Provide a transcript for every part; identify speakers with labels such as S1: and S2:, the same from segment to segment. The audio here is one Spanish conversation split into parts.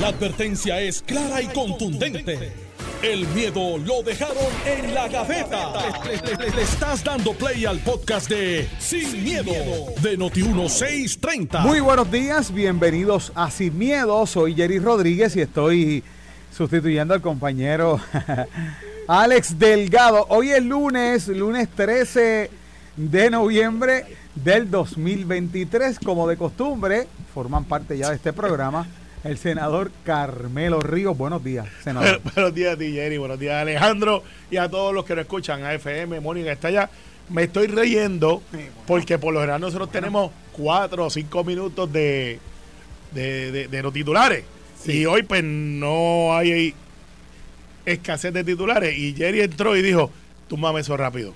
S1: La advertencia es clara y contundente. El miedo lo dejaron en la gaveta. Le, le- estás dando play al podcast de Sin, miedo, de Noti1630.
S2: Muy buenos días, bienvenidos a Sin Miedo. Soy Jerry Rodríguez y estoy sustituyendo al compañero Alex Delgado. Hoy es lunes, lunes 13 de noviembre del 2023. Como de costumbre, forman parte ya de este programa el senador Carmelo Ríos. Buenos días, senador.
S3: Buenos días a ti, Jerry. Buenos días, Alejandro. Y a todos los que nos escuchan. A FM, Mónica está allá. Me estoy reyendo porque por lo general nosotros tenemos cuatro o cinco minutos de, de, de- de los titulares. Y hoy pues no hay escasez de titulares. Y Jerry entró y dijo, tú mames eso rápido.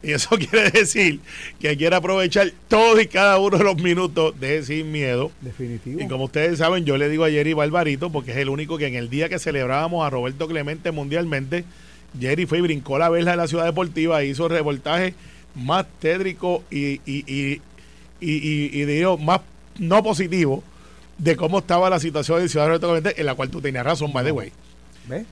S3: Y eso quiere decir que quiere aprovechar todos y cada uno de los minutos de Sin Miedo.
S2: Definitivo.
S3: Y como ustedes saben, yo le digo a Jerry Barbarito, porque es el único que en el día que celebrábamos a Roberto Clemente mundialmente, Jerry fue y brincó la verja de la ciudad deportiva e hizo el reportaje más tétrico y, y, y, y, digo, más no positivo de cómo estaba la situación en Ciudad de Roberto Clemente, en la cual tú tenías razón, by the way.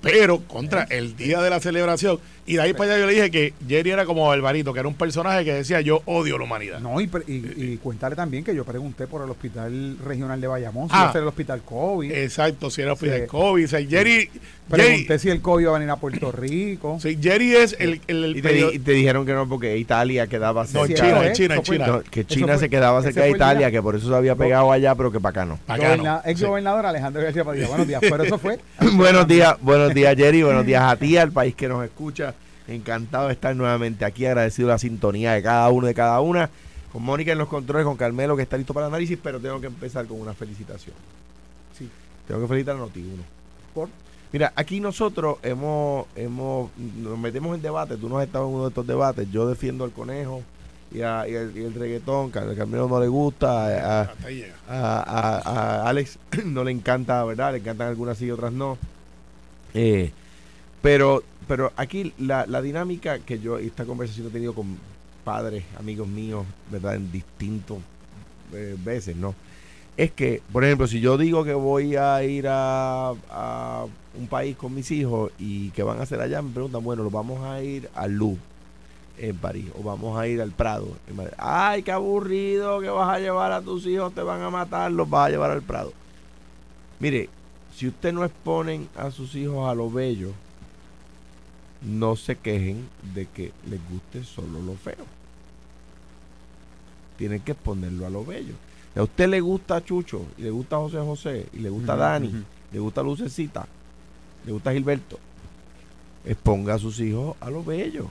S3: Pero contra el día de la celebración, y de ahí para allá yo le dije que Jerry era como Barbarito, que era un personaje que decía yo odio la humanidad.
S2: No, y, y, y cuéntale también que yo pregunté por el Hospital Regional de Bayamón, si
S3: Ah.
S2: iba a ser el Hospital COVID.
S3: Exacto, si era Fidel
S2: Sí.
S3: Kobe, o sea, Jerry, Jerry,
S2: Pregunté si el COVID iba a venir a Puerto Rico.
S3: Sí, Jerry es el, el, el
S4: Y te, y dijeron que no, porque Italia quedaba
S3: No, en
S4: cerca.
S3: China,
S2: ¿eh?
S3: en China, en China.
S4: No, que China
S2: fue-
S4: se quedaba cerca de
S2: el
S4: Italia, que por eso se había pegado allá, pero que para acá no.
S3: Bacano.
S2: Goberna- ex
S3: Sí.
S2: gobernador Alejandro García Padilla. Buenos días. Pero eso fue.
S4: buenos días, buenos días Jerry, buenos días a ti, al país que nos escucha. Encantado de estar nuevamente aquí, agradecido la sintonía de cada uno de cada una. Con Mónica en los controles, con Carmelo que está listo para el análisis, pero tengo que empezar con una felicitación.
S2: Sí.
S4: Tengo que felicitar a Noti1.
S2: Por-
S4: Mira, aquí nosotros hemos, hemos, nos metemos en debate, tú no has estado en uno de estos debates, yo defiendo al conejo y, a- y el, y el reggaetón, que a Carmelo no le gusta, a- a, Alex no le encanta, ¿verdad? Le encantan algunas sí y otras no. Eh, pero, pero aquí la, la dinámica que yo, esta conversación he tenido con padres, amigos míos, ¿verdad? En distintos eh, veces, ¿no? Es que, por ejemplo, si yo digo que voy a ir a, a un país con mis hijos y que van a hacer allá, me preguntan, bueno, ¿lo vamos a ir al Louvre en París o vamos a ir al Prado en Madrid. Ay, qué aburrido que vas a llevar a tus hijos, te van a matar, los vas a llevar al Prado. Mire, si usted no exponen a sus hijos a lo bello, no se quejen de que les guste solo lo feo. Tienen que exponerlo a lo bello. Si a usted le gusta Chucho, y le gusta José José, y le gusta
S2: Ujú,
S4: Dani, le gusta Lucecita, le gusta Gilberto, exponga a sus hijos a lo bello.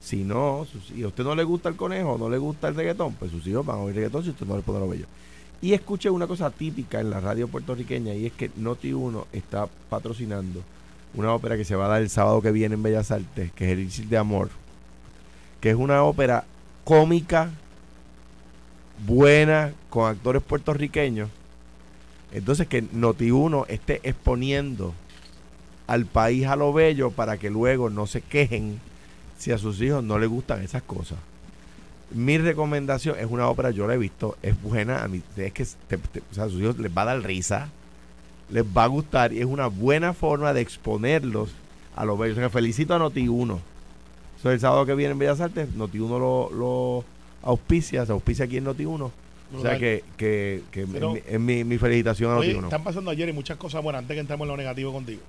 S4: Si no, y a usted no le gusta el conejo, no le gusta el reggaetón, pues sus hijos van a oír reggaetón si usted no le pone lo bello. Y escuché una cosa típica en la radio puertorriqueña y es que Noti1 está patrocinando una ópera que se va a dar el sábado que viene en Bellas Artes, que es Elixir de Amor, que es una ópera cómica, buena, con actores puertorriqueños. Entonces que Noti1 esté exponiendo al país a lo bello para que luego no se quejen si a sus hijos no les gustan esas cosas. Mi recomendación es una ópera, yo la he visto, es buena, a mí, es que te- a sus hijos les va a dar risa, les va a gustar y es una buena forma de exponerlos a lo bello. O sea, felicito a Noti1. So, el sábado que viene en Bellas Artes, Noti1 lo, lo auspicia, se auspicia aquí en Noti1. O sea que, que, que
S3: Pero-
S4: es mi, es mi- mi felicitación a
S3: Oye,
S4: Noti1.
S3: están pasando ayer y muchas cosas buenas antes que entremos en lo negativo contigo.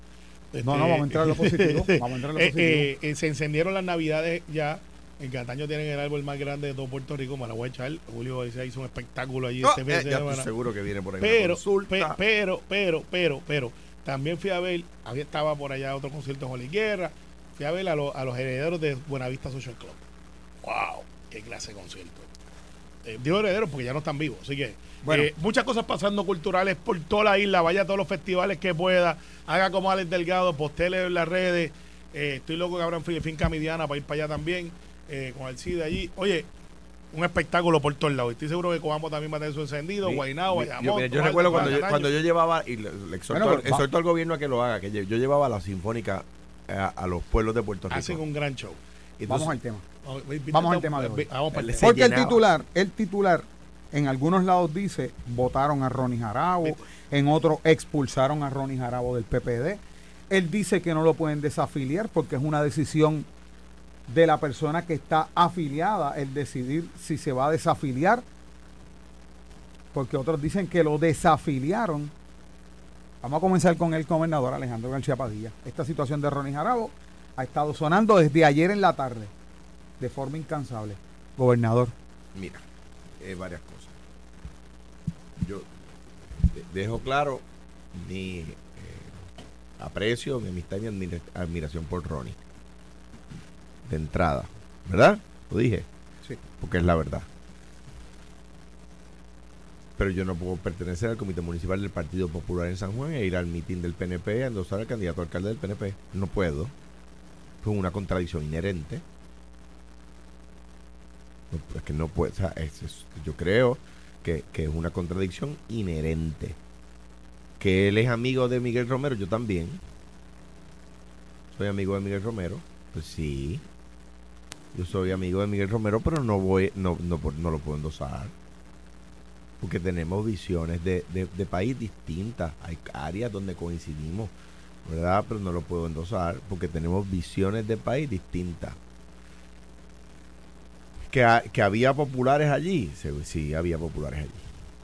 S2: No, no, vamos a entrar en lo positivo. Vamos a entrar en lo
S3: Eh,
S2: positivo.
S3: eh, eh, se encendieron las navidades ya. En Cataño tienen el árbol más grande de todo Puerto Rico. Me la voy a echar. Julio se hizo un espectáculo allí este fin
S4: eh, ya seguro que viene por ahí
S3: Pero, pe- pero, pero, pero, pero, también fui a ver, había estaba por allá otro concierto de Jolly Guerra, fui a ver a, lo- a los herederos de Buenavista Social Club. ¡Wow! ¡Qué clase de concierto! Eh, digo herederos porque ya no están vivos, así que
S2: Bueno.
S3: eh, muchas cosas pasando culturales por toda la isla, vaya a todos los festivales que pueda, haga como Alex Delgado, postele en las redes, eh, estoy loco que abran fin- finca midiana para ir para allá también, eh, con el CIDE allí. Oye, un espectáculo por todos lados. Estoy seguro que Coamo también va a tener su encendido,
S4: Sí, yo, mira, yo
S3: Toalta,
S4: recuerdo cuando yo, cuando yo llevaba, y le, le exhorto,
S2: Bueno, pero va-
S4: exhorto al gobierno a que lo haga, que yo, yo llevaba la sinfónica eh, a, a los pueblos de Puerto Rico.
S3: hacen un gran show.
S4: Entonces,
S2: Vamos al tema.
S3: Vamos,
S2: Vamos al tema de hoy.
S3: Vamos para el
S4: Se
S2: Porque el titular, el titular En algunos lados dice votaron a Ronnie Jarabo, en otros expulsaron a Ronnie Jarabo del PPD. Él dice que no lo pueden desafiliar porque es una decisión de la persona que está afiliada el decidir si se va a desafiliar. Porque otros dicen que lo desafiliaron. Vamos a comenzar con el gobernador Alejandro García Padilla. Esta situación de Ronnie Jarabo ha estado sonando desde ayer en la tarde, de forma incansable. Gobernador.
S4: Mira, eh, varias cosas. Yo dejo claro mi eh, aprecio, mi amistad y mi admiración por Ronnie. De entrada, ¿verdad? Lo dije.
S2: Sí.
S4: Porque es la verdad. Pero yo no puedo pertenecer al Comité Municipal del Partido Popular en San Juan e ir al mitin del PNP a endosar al candidato alcalde del PNP. No puedo. Es una contradicción inherente. es que no puede. yo creo que, que, es una contradicción inherente. Que él es amigo de Miguel Romero, yo también. Soy amigo de Miguel Romero. Pues sí. Yo soy amigo de Miguel Romero, pero no voy, no, no, no lo puedo endosar. Porque tenemos visiones de, de, de país distintas. Hay áreas donde coincidimos ¿verdad? Pero no lo puedo endosar porque tenemos visiones de país distintas. Que, que había populares allí, sí, había populares allí.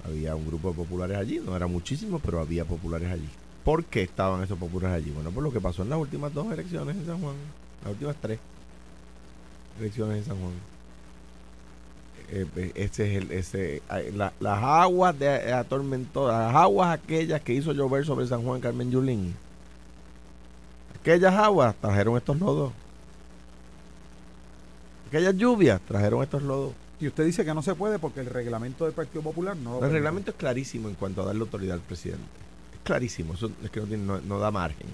S4: Había un grupo de populares allí, no era muchísimo, pero había populares allí. ¿Por qué estaban esos populares allí? Bueno, por lo que pasó en las últimas dos elecciones en San Juan, las últimas tres elecciones en San Juan. Eh, eh, ese es el, ese, las aguas de atormentó, las aguas aquellas que hizo llover sobre San Juan Carmen Yulín Aquellas aguas trajeron estos lodos. Aquellas lluvias trajeron estos lodos.
S2: Y usted dice que no se puede porque el reglamento del Partido Popular no
S4: El reglamento es clarísimo en cuanto a darle autoridad al presidente. Es clarísimo, eso es que no, da margen.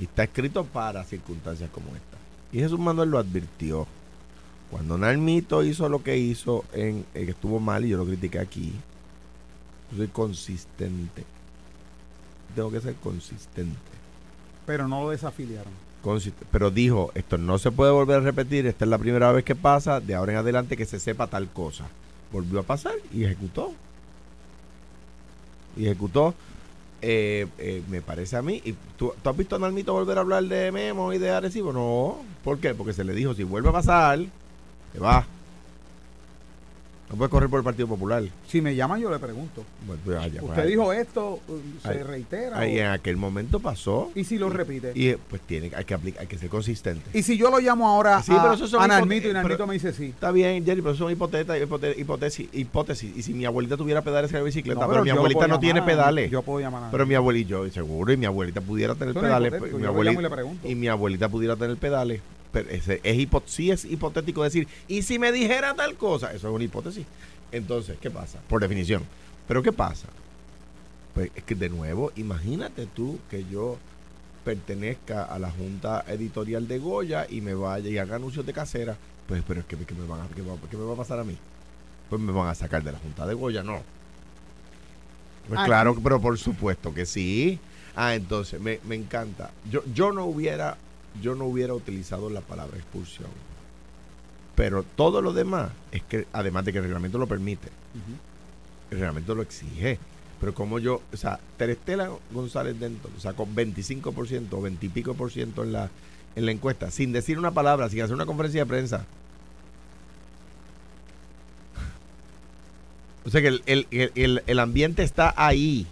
S4: Y está escrito para circunstancias como esta. Y Jesús Manuel lo advirtió. Cuando Nalmito hizo lo que hizo, en, que estuvo mal y yo lo critiqué aquí, yo soy consistente. Tengo que ser consistente.
S2: Pero no lo desafiliaron.
S4: Pero dijo, esto no se puede volver a repetir, esta es la primera vez que pasa, de ahora en adelante que se sepa tal cosa. Volvió a pasar y ejecutó. Y ejecutó, eh, eh, me parece a mí. ¿Y tú, has visto a Nalmito volver a hablar de Memo y de Arecibo? No. ¿Por qué? Porque se le dijo, si vuelve a pasar, te va. No puede correr por el Partido Popular.
S2: Si me llaman, yo le pregunto.
S4: Pues
S2: Usted dijo esto, se reitera.
S4: Ahí en aquel momento pasó.
S2: ¿Y si lo repite?
S4: Y pues tiene, hay que aplicar, hay que ser consistente.
S2: Y si yo lo llamo ahora a, pero Narmito y Narmito me dice sí.
S4: Está bien, Jerry, pero eso son hipótesis, hipótesis, hipótesis. Y si mi abuelita tuviera pedales en la bicicleta, pero, mi abuelita no tiene pedales.
S2: Yo puedo llamar a
S4: Pero mi abuelita, yo seguro, y mi abuelita pudiera tener pedales. Pues, mi abuelita, y mi abuelita pudiera tener pedales es, sí es hipotético decir, ¿y si me dijera tal cosa? Eso es una hipótesis. Entonces, ¿qué pasa? Por definición. Pero ¿qué pasa? Pues es que de nuevo, imagínate tú que yo pertenezca a la junta editorial de Goya y me vaya y haga anuncios de casera, pues pero es que, me van a, ¿qué, me va a pasar a mí? Pues me van a sacar de la junta de Goya, no. Pues claro, pero por supuesto que sí. Ah, entonces, me, me encanta. Yo, yo no hubiera yo no hubiera utilizado la palabra expulsión. Pero todo lo demás es que, además de que el reglamento lo permite, el reglamento lo exige. Pero como yo, o sea, Terestela González Dentro sacó 25% o 20 y pico por ciento en la, en la encuesta, sin decir una palabra, sin hacer una conferencia de prensa. O sea que el, el, el ambiente está ahí.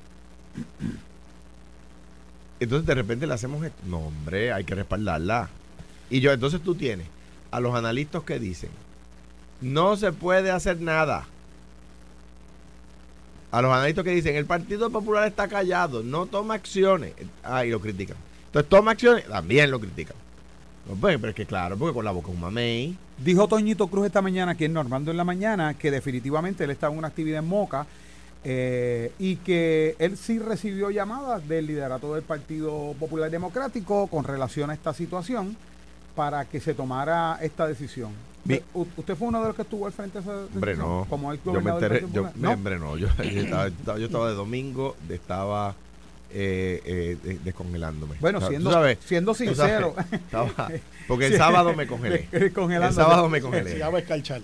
S4: Entonces de repente le hacemos esto. No, hombre, hay que respaldarla. Y yo, entonces tú tienes a los analistas que dicen, no se puede hacer nada. A los analistas que dicen, el Partido Popular está callado, no toma acciones. Ah, y lo critican. Entonces toma acciones, también lo critican. Pues, pero es que claro, porque con la boca un mamey.
S2: Dijo Toñito Cruz esta mañana, aquí en Normando en la mañana, que definitivamente él estaba en una actividad en Moca eh, y que él sí recibió llamadas del liderato del Partido Popular Democrático con relación a esta situación para que se tomara esta decisión. ¿Usted fue uno de los que estuvo al frente de esa
S4: Hombre, no.
S2: Como
S4: yo me enteré, yo, ¿No? Hombre, no. Yo, estaba, de domingo, estaba eh, eh, de- descongelándome.
S2: Bueno,
S4: O sea,
S2: siendo,
S4: sabes,
S2: siendo
S4: sabes,
S2: sincero.
S4: estaba- porque el sábado me congelé. El sábado me congelé. Eh, de que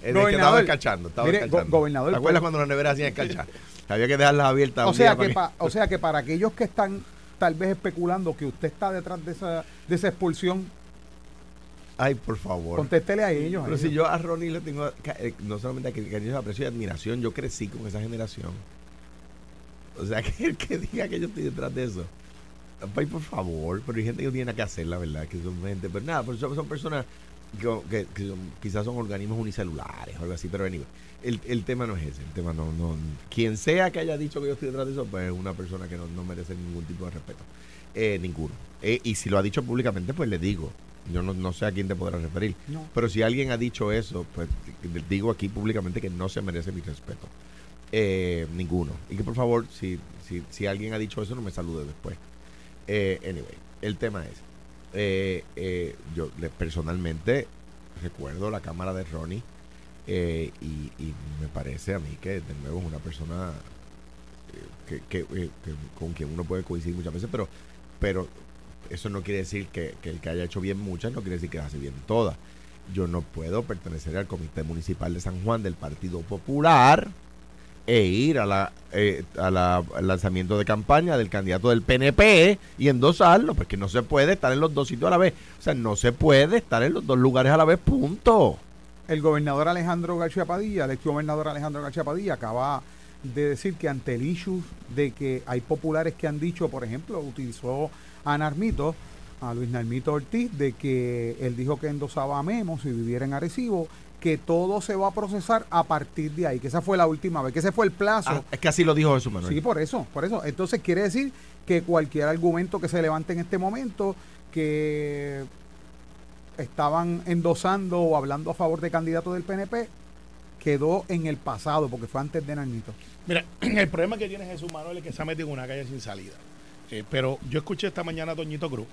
S4: estaba
S2: Gobernador,
S4: escarchando. Estaba
S2: mire, go-
S4: escarchando.
S2: gobernador,
S4: ¿Te acuerdas cuando las neveras hacían escarchar? Había que dejarlas abiertas.
S2: O sea, que pa- o sea que para aquellos que están tal vez especulando que usted está detrás de esa, de esa expulsión,
S4: Ay, por favor.
S2: contéstele a ellos. a
S4: Pero si
S2: ellos.
S4: yo a Ronnie le tengo eh, no solamente cari- cariño, aprecio y admiración, yo crecí con esa generación. O sea, que el que diga que yo estoy detrás de eso. Ay, por favor, pero hay gente que no tiene nada que hacer, la verdad, que son gente, pero nada, son, son personas que, que- que son- quizás son organismos unicelulares o algo así, pero anyway, el, el tema no es ese, el tema no, no, quien sea que haya dicho que yo estoy detrás de eso, pues es una persona que no, no merece ningún tipo de respeto, Eh, ninguno. Eh, y si lo ha dicho públicamente, pues le digo, yo no, no sé a quién te podrá referir,
S2: No.
S4: pero si alguien ha dicho eso, pues le digo aquí públicamente que no se merece mi respeto. Eh, ninguno. Y que por favor, si, si, si alguien ha dicho eso, no me salude después. Eh, anyway, el tema es, eh, eh, yo personalmente recuerdo la cámara de Ronnie eh, y, me parece a mí que de nuevo es una persona eh, eh, que- con quien uno puede coincidir muchas veces, pero, pero eso no quiere decir que, que el que haya hecho bien muchas, no quiere decir que las hace bien todas. Yo no puedo pertenecer al Comité Municipal de San Juan del Partido Popular e ir a la, eh, a la- lanzamiento de campaña del candidato del PNP y endosarlo, porque no se puede estar en los dos sitios a la vez. O sea, no se puede estar en los dos lugares a la vez, punto.
S2: El gobernador Alejandro García Padilla, el ex gobernador Alejandro García Padilla, acaba de decir que ante el issue de que hay populares que han dicho, por ejemplo, utilizó a Narmito, a Luis Narmito Ortiz, de que él dijo que endosaba a Memo si viviera en Arecibo, que todo se va a procesar a partir de ahí, que esa fue la última vez, que ese fue el plazo.
S4: Ah, es que así lo dijo Jesús Manuel.
S2: Sí, por eso, por eso. Entonces quiere decir que cualquier argumento que se levante en este momento que estaban endosando o hablando a favor de candidatos del PNP quedó en el pasado porque fue antes de Narmito.
S3: Mira, el problema que tiene Jesús Manuel es que se ha metido en una calle sin salida. Eh, pero yo escuché esta mañana a Toñito Cruz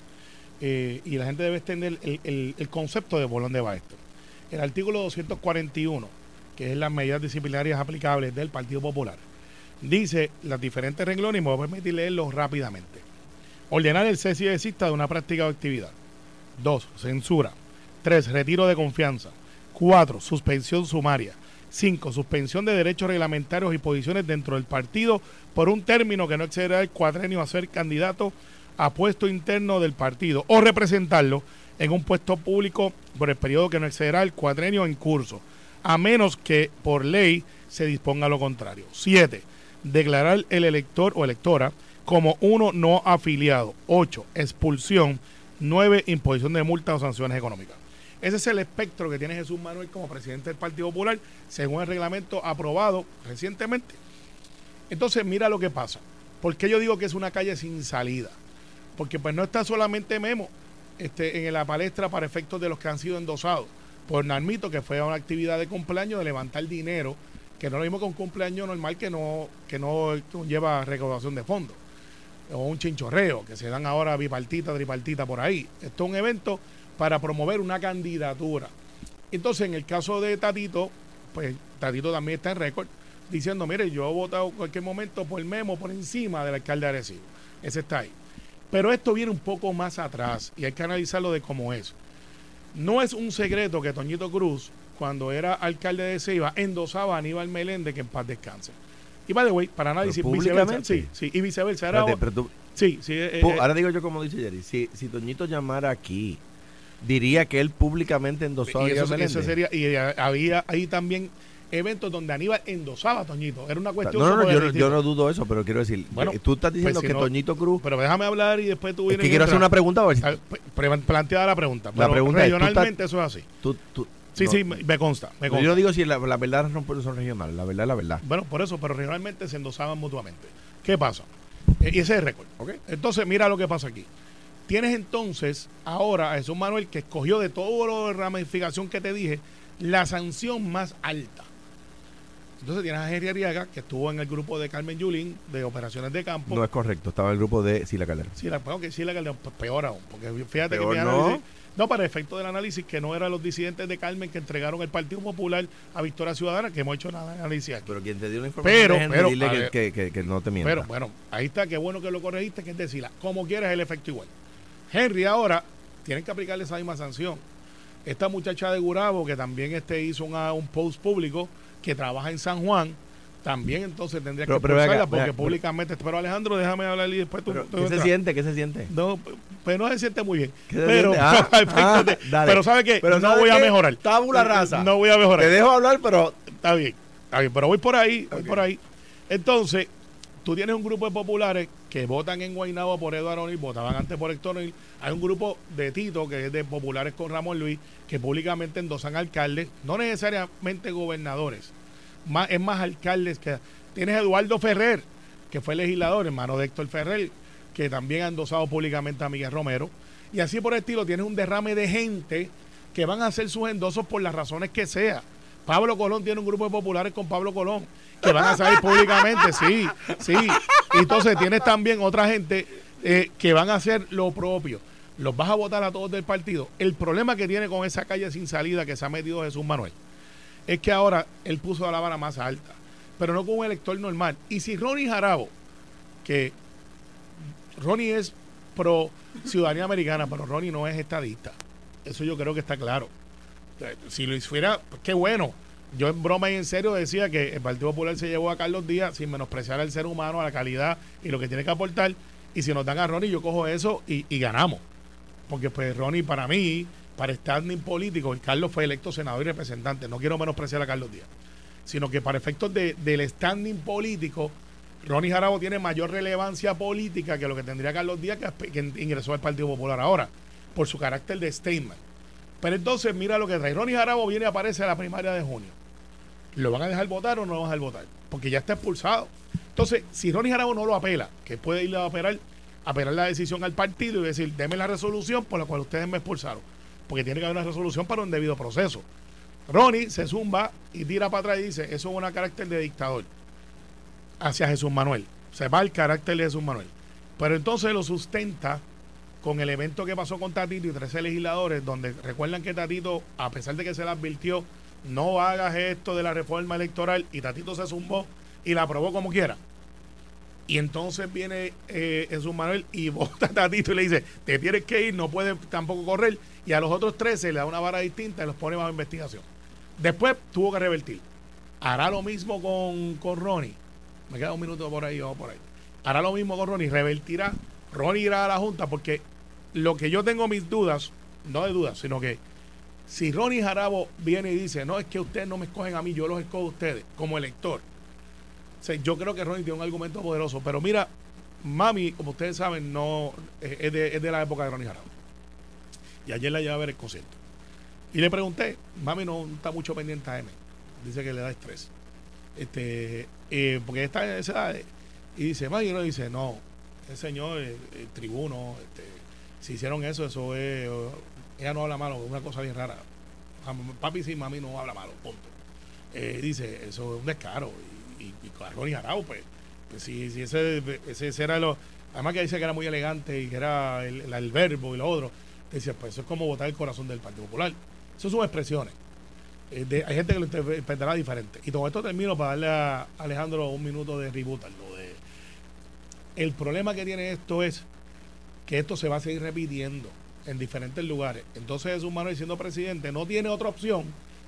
S3: eh, y la gente debe extender el, el- el concepto de por dónde va esto. El artículo 241, que es las medidas disciplinarias aplicables del Partido Popular, dice las diferentes renglones y me voy a permitir leerlos rápidamente. Ordenar el cese y desista de una práctica o actividad. 2. Censura. 3. Retiro de confianza. 4. Suspensión sumaria. 5. Suspensión de derechos reglamentarios y posiciones dentro del partido por un término que no excederá el cuatrenio a ser candidato a puesto interno del partido o representarlo en un puesto público por el periodo que no excederá el cuatrenio en curso, a menos que por ley se disponga lo contrario. 7. Declarar el elector o electora como uno no afiliado. 8. Expulsión. 9. Imposición de multas o sanciones económicas. Ese es el espectro que tiene Jesús Manuel como presidente del Partido Popular, según el reglamento aprobado recientemente. Entonces, mira lo que pasa. ¿Por qué yo digo que es una calle sin salida? Porque pues no está solamente Memo este, en la palestra para efectos de los que han sido endosados por Narmito, que fue a una actividad de cumpleaños de levantar dinero, que no es lo mismo que un cumpleaños normal que no, que no lleva recaudación de fondos. O un chinchorreo, que se dan ahora bipartita, tripartita por ahí. Esto es un evento para promover una candidatura. Entonces, en el caso de Tatito, pues Tatito también está en récord, diciendo, mire, yo he votado en cualquier momento por Memo por encima del alcalde de Arecibo. Ese está ahí. Pero esto viene un poco más atrás y hay que analizarlo de cómo es. No es un secreto que Toñito Cruz, cuando era alcalde de Ceiba, endosaba a Aníbal Meléndez que en paz descanse. Y by the way, para análisis, viceversa.
S4: públicamente.
S3: Sí, sí, y viceversa. Era-
S4: Espérate, pero tú-
S3: sí, sí. eh, eh,
S4: ahora digo yo como dice Jerry, si, si Toñito llamara aquí, diría que él públicamente endosó a
S3: eso,
S4: Aníbal
S3: eso
S4: Meléndez.
S3: sería, y había ahí también eventos donde Aníbal endosaba a Toñito. Era una cuestión
S4: No, no, no, yo, no- yo dudo eso, pero quiero decir,
S3: Bueno,
S4: eh, tú estás diciendo
S3: pues si
S4: que
S3: no-
S4: Toñito Cruz...
S3: Pero déjame hablar y después tú
S4: Es
S3: vienes
S4: que
S3: y
S4: quiero hacer una pregunta, si
S3: pre- Planteada la pregunta.
S4: La es, ¿tú
S3: regionalmente eso es así.
S4: tú... tú-
S3: Sí,
S4: no,
S3: sí, me, me consta. Me
S4: Yo
S3: consta.
S4: no digo si la, la verdad no son regionales, la verdad es la verdad.
S3: Bueno, por eso, pero regionalmente se endosaban mutuamente. ¿Qué pasa? Eh, y ese es el récord. ¿ok? Entonces, mira lo que pasa aquí. Tienes entonces ahora a Jesús Manuel que escogió de toda la ramificación que te dije la sanción más alta. Entonces tienes a Henry Ariaga, que estuvo en el grupo de Carmen Yulín, de operaciones de campo.
S4: No es correcto, estaba en el grupo de Sila Calderón.
S3: Sí, la, bueno, que sí, la Calderón, pues peor aún, porque fíjate
S4: Peor
S3: que mi
S4: no.
S3: análisis, no, para efecto del análisis, que no eran los disidentes de Carmen que entregaron el Partido Popular a Victoria Ciudadana, que hemos hecho nada de análisis aquí.
S4: Pero quien te dio la información
S3: Pero,
S4: es
S3: pero,
S4: dile que,
S3: ver.
S4: que- que- que no te mienta.
S3: Pero bueno, ahí está, qué bueno que lo corregiste, que es decirla, como quieras el efecto igual. Henry ahora tienen que aplicarle esa misma sanción. Esta muchacha de Gurabo, que también este hizo una- un post público, que trabaja en San Juan, también entonces tendría
S4: Pero-
S3: que
S4: pero acá,
S3: porque
S4: acá, pero-
S3: públicamente. Pero Alejandro, déjame hablar y después tú.
S4: Pero,
S3: tú
S4: ¿Qué se siente? ¿Qué se siente?
S3: No, pues no se siente muy bien.
S4: ¿Qué se
S3: Pero?
S4: Ah, ah,
S3: pero ¿sabe qué?
S4: Pero
S3: no
S4: ¿sabe
S3: voy a mejorar.
S4: Tabula rasa.
S3: No voy a mejorar.
S4: Te dejo hablar, pero
S3: Está bien, está bien, pero voy por ahí, voy por ahí. Entonces, tú tienes un grupo de populares que votan en Guaynabo por Eduardo O'Neill, votaban antes por Héctor O'Neill. Hay un grupo de Tito, que es de populares con Ramón Luis, que públicamente endosan alcaldes, no necesariamente gobernadores, más, es más alcaldes que... Tienes Eduardo Ferrer, que fue legislador, hermano de Héctor Ferrer, que también ha endosado públicamente a Miguel Romero. Y así por el estilo, tienes un derrame de gente que van a hacer sus endosos por las razones que sea. Pablo Colón tiene un grupo de populares con Pablo Colón que van a salir públicamente, sí, sí. Entonces tienes también otra gente eh, que van a hacer lo propio. Los vas a votar a todos del partido. El problema que tiene con esa calle sin salida que se ha metido Jesús Manuel es que ahora él puso la vara más alta, pero no con un elector normal. Y si Ronnie Jarabo, que Ronnie es pro ciudadanía americana, pero Ronnie no es estadista. Eso yo creo que está claro. Si lo hiciera, pues, qué bueno. Yo en broma y en serio decía que el Partido Popular se llevó a Carlos Díaz sin menospreciar al ser humano, a la calidad y lo que tiene que aportar. Y si nos dan a Ronnie, yo cojo eso y, ganamos. Porque pues Ronnie para mí, para standing político, Carlos fue electo senador y representante. No quiero menospreciar a Carlos Díaz. Sino que para efectos de- del standing político, Ronnie Jarabo tiene mayor relevancia política que lo que tendría Carlos Díaz, que, que ingresó al Partido Popular ahora, por su carácter de statement. Pero entonces, mira lo que trae. Ronnie Jarabo viene y aparece a la primaria de junio. ¿Lo van a dejar votar o no lo van a dejar votar? Porque ya está expulsado. Entonces, si Ronnie Jarabo no lo apela, que puede ir a apelar, apelar la decisión al partido y decir, deme la resolución por la cual ustedes me expulsaron. Porque tiene que haber una resolución para un debido proceso. Ronnie se zumba y tira para atrás y dice, eso es un carácter de dictador hacia Jesús Manuel. Se va el carácter de Jesús Manuel. Pero entonces lo sustenta con el evento que pasó con Tatito y 13 legisladores, donde recuerdan que Tatito, a pesar de que se le advirtió, no hagas esto de la reforma electoral, y Tatito se zumbó y la aprobó como quiera. Y entonces viene eh, Jesús Manuel y vota a Tatito y le dice, te tienes que ir, no puedes tampoco correr. Y a los otros 13 le da una vara distinta y los pone bajo investigación. Después tuvo que revertir. Hará lo mismo con, con Ronnie. Me queda un minuto por ahí o por ahí. Hará lo mismo con Ronnie. Revertirá. Ronnie irá a la Junta porque lo que yo tengo mis dudas, no de dudas, sino que si Ronnie Jarabo viene y dice, no, es que ustedes no me escogen a mí, yo los escojo a ustedes como elector. O sea, yo creo que Ronnie tiene un argumento poderoso. Pero mira, Mami, como ustedes saben, no es es de, es de la época de Ronnie Jarabo. Y ayer la llevé a ver el concierto. Y le pregunté, Mami no está mucho pendiente a M. Dice que le da estrés. Este, eh, porque está en esa edad. Y dice, Mami, no, dice, no, el señor, el tribuno, este, si hicieron eso, eso es. Ella no habla malo, es una cosa bien rara. Papi sí, mami no habla malo, punto. Eh, dice, eso es un descaro. Y, y, y Ronnie Jarabo, pues, pues si, si ese, ese, era lo. Además que dice que era muy elegante y que era el, el, verbo y lo otro. Dice, pues eso es como votar el corazón del Partido Popular. Eso son expresiones. Eh, hay gente que lo interpretará diferente. Y con esto termino para darle a Alejandro un minuto de reboot. Lo de, el problema que tiene esto es que esto se va a seguir repitiendo en diferentes lugares. Entonces Jesús Manuel, siendo presidente, no tiene otra opción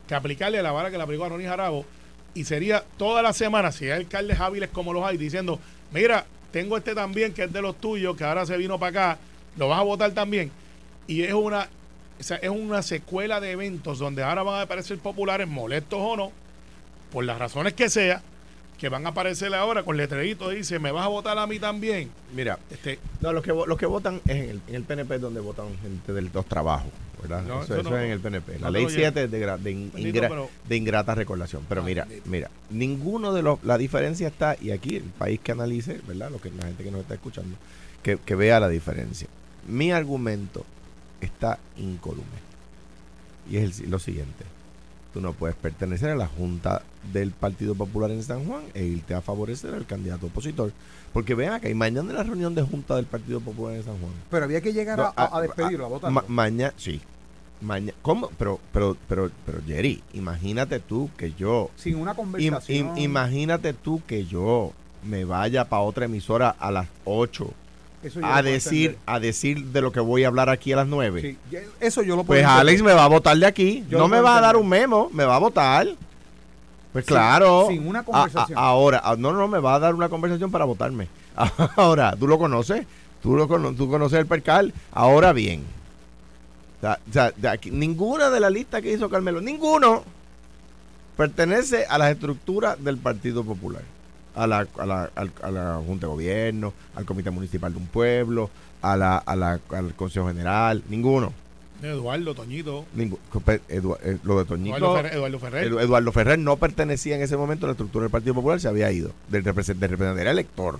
S3: que aplicarle la vara que le aplicó a Ronnie Jarabo. Y sería todas las semanas, si hay alcaldes hábiles como los hay, diciendo, mira, tengo este también que es de los tuyos, que ahora se vino para acá, lo vas a votar también. Y es una, o sea, es una secuela de eventos donde ahora van a aparecer populares, molestos o no, por las razones que sea, que van a aparecer ahora con letreritos dice, me vas a votar a mí también.
S4: Mira,
S3: Este,
S4: no, los que, los que votan es en el, en el PNP donde votan gente de los trabajos, ¿verdad?
S3: No,
S4: eso
S3: eso
S4: eso
S3: no-
S4: es en el PNP. La
S3: no
S4: ley
S3: lo
S4: 7 es de, de, ingra-
S3: pero-
S4: de ingrata recordación. Pero
S3: Ay,
S4: mira,
S3: bendito.
S4: mira, ninguno de los, la diferencia está, y aquí el país que analice, ¿verdad? Lo que la gente que nos está escuchando, que, que vea la diferencia. Mi argumento está incólume. Y es el lo siguiente. Tú no puedes pertenecer a la Junta del Partido Popular en San Juan e irte a favorecer al candidato opositor. Porque vean acá, y mañana en la reunión de Junta del Partido Popular en San Juan.
S2: Pero había que llegar
S4: No,
S2: a, a-
S4: ah,
S2: a despedirlo, a
S4: ah,
S2: votarlo.
S4: ma- mañana, sí. Mañana, ¿cómo? Pero, pero, pero, pero, Jerry, imagínate tú que yo
S2: sin una
S4: Im-
S2: conversación.
S4: im- imagínate tú que yo me vaya para otra emisora a las 8
S2: eso
S4: a decir a decir de lo que voy a hablar aquí a las 9.
S2: Sí, ya- eso yo lo puedo
S4: Pues
S2: entender.
S4: Alex me va a votar de aquí.
S2: Yo
S4: no me va a dar un memo, me va a votar. Pues
S2: Sin-
S4: claro.
S2: sin una
S4: A- a-
S2: conversación.
S4: ahora, no, no, me va a dar una conversación para votarme. Ahora, tú lo conoces. Tú, lo cono- tú conoces el percal. Ahora bien. O sea, o sea, de aquí- ninguna de la lista que hizo Carmelo, ninguno pertenece a las estructuras del Partido Popular. A la, a la, al- a la Junta de Gobierno, al Comité Municipal de un Pueblo, a la, a la- al Consejo General, ninguno.
S3: Eduardo, Toñito,
S4: Ningú- Edu- eh, lo de Toñito,
S3: Eduardo Ferrer, Eduardo Ferrer.
S4: Edu- Eduardo Ferrer no pertenecía en ese momento a la estructura del Partido Popular, se había ido del, represent- del representante, era elector,